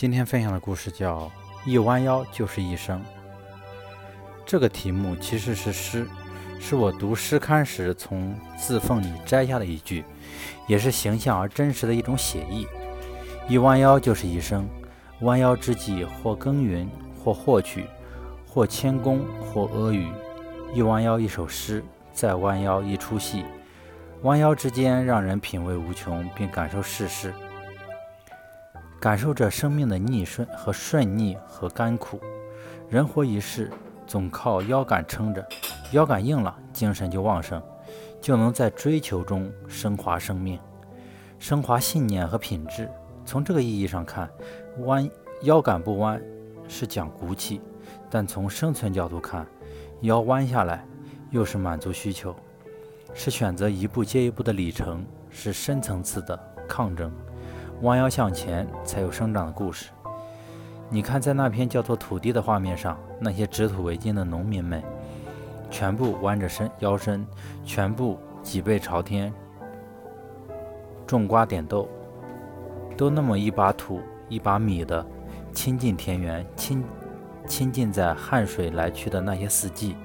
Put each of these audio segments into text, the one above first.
今天分享的故事叫《一弯腰就是一生》。这个题目其实是诗，是我读诗刊时从字缝里摘下的一句，也是形象而真实的一种写意。一弯腰就是一生，弯腰之际，或耕耘，或获取，或谦恭，或阿谀。一弯腰一首诗，再弯腰一出戏，弯腰之间让人品味无穷，并感受世事。感受着生命的逆顺和顺逆和甘苦，人活一世总靠腰杆撑着，腰杆硬了，精神就旺盛，就能在追求中升华生命，升华信念和品质。从这个意义上看，弯腰杆不弯是讲骨气，但从生存角度看，腰弯下来又是满足需求，是选择一步接一步的里程，是深层次的抗争。弯腰向前，才有生长的故事。你看，在那片叫做土地的画面上，那些指土为金的农民们，全部弯着身腰身，全部脊背朝天，种瓜点豆，都那么一把土一把米的亲近田园，亲亲近在汗水来去的那些四季，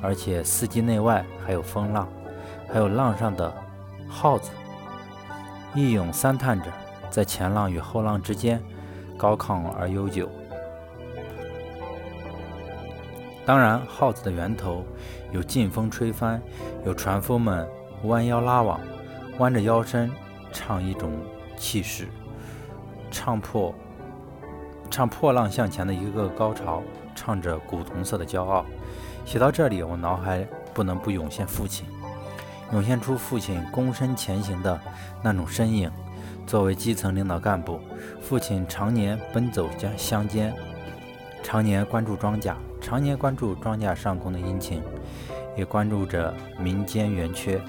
而且四季内外还有风浪，还有浪上的耗子，一咏三叹着。在前浪与后浪之间，高亢而悠久。当然，号子的源头有劲风吹帆，有船夫们弯腰拉网，弯着腰身唱一种气势，唱破唱破浪向前的一个个高潮，唱着古铜色的骄傲。写到这里，我脑海不能不涌现父亲，涌现出父亲躬身前行的那种身影。作为基层领导干部，父亲常年奔走乡乡间，常年关注庄稼，常年关注庄稼上空的阴晴，也关注着民间圆缺。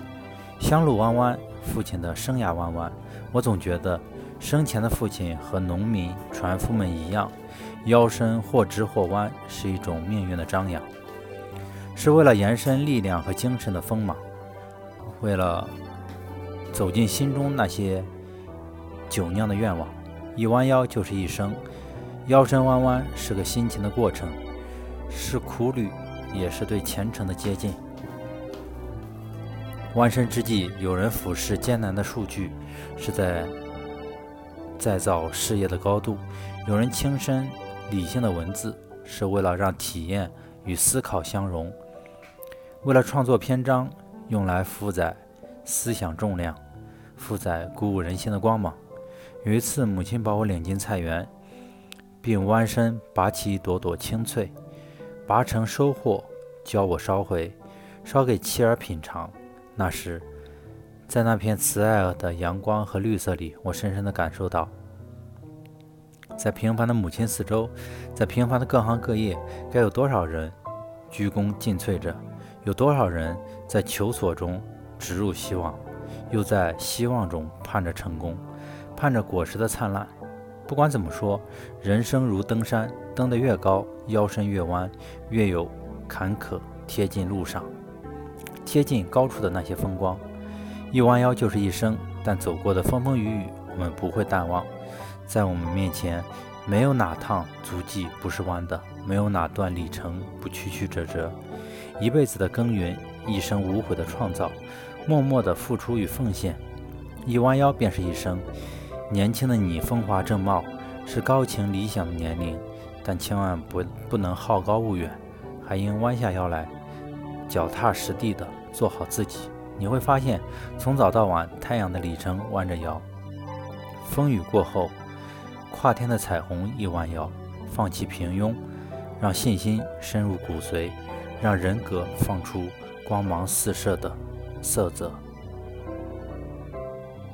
乡路弯弯，父亲的生涯弯弯。我总觉得，生前的父亲和农民、船夫们一样，腰身或直或弯，是一种命运的张扬，是为了延伸力量和精神的锋芒，为了走进心中那些。酒酿的愿望，一弯腰就是一生。腰身弯弯是个辛勤的过程，是苦旅，也是对前程的接近。弯身之际，有人俯视艰难的数据，是在再造事业的高度；有人轻身理性的文字，是为了让体验与思考相融，为了创作篇章，用来负载思想重量，负载鼓舞人心的光芒。有一次，母亲把我领进菜园，并弯身拔起一朵朵青翠，拔成收获，教我烧回，烧给妻儿品尝。那时，在那片慈爱的阳光和绿色里，我深深地感受到，在平凡的母亲四周，在平凡的各行各业，该有多少人鞠躬尽瘁着？有多少人在求索中植入希望，又在希望中盼着成功？盼着果实的灿烂。不管怎么说，人生如登山，登得越高，腰身越弯，越有坎坷。贴近路上，贴近高处的那些风光，一弯腰就是一生。但走过的风风雨雨，我们不会淡忘。在我们面前，没有哪趟足迹不是弯的，没有哪段里程不曲曲折折。一辈子的耕耘，一生无悔的创造，默默的付出与奉献，一弯腰便是一生。年轻的你风华正茂，是高情理想的年龄，但千万不不能好高骛远，还应弯下腰来，脚踏实地的做好自己。你会发现，从早到晚，太阳的里程弯着腰，风雨过后，跨天的彩虹亦弯腰，放弃平庸，让信心深入骨髓，让人格放出光芒四射的色泽。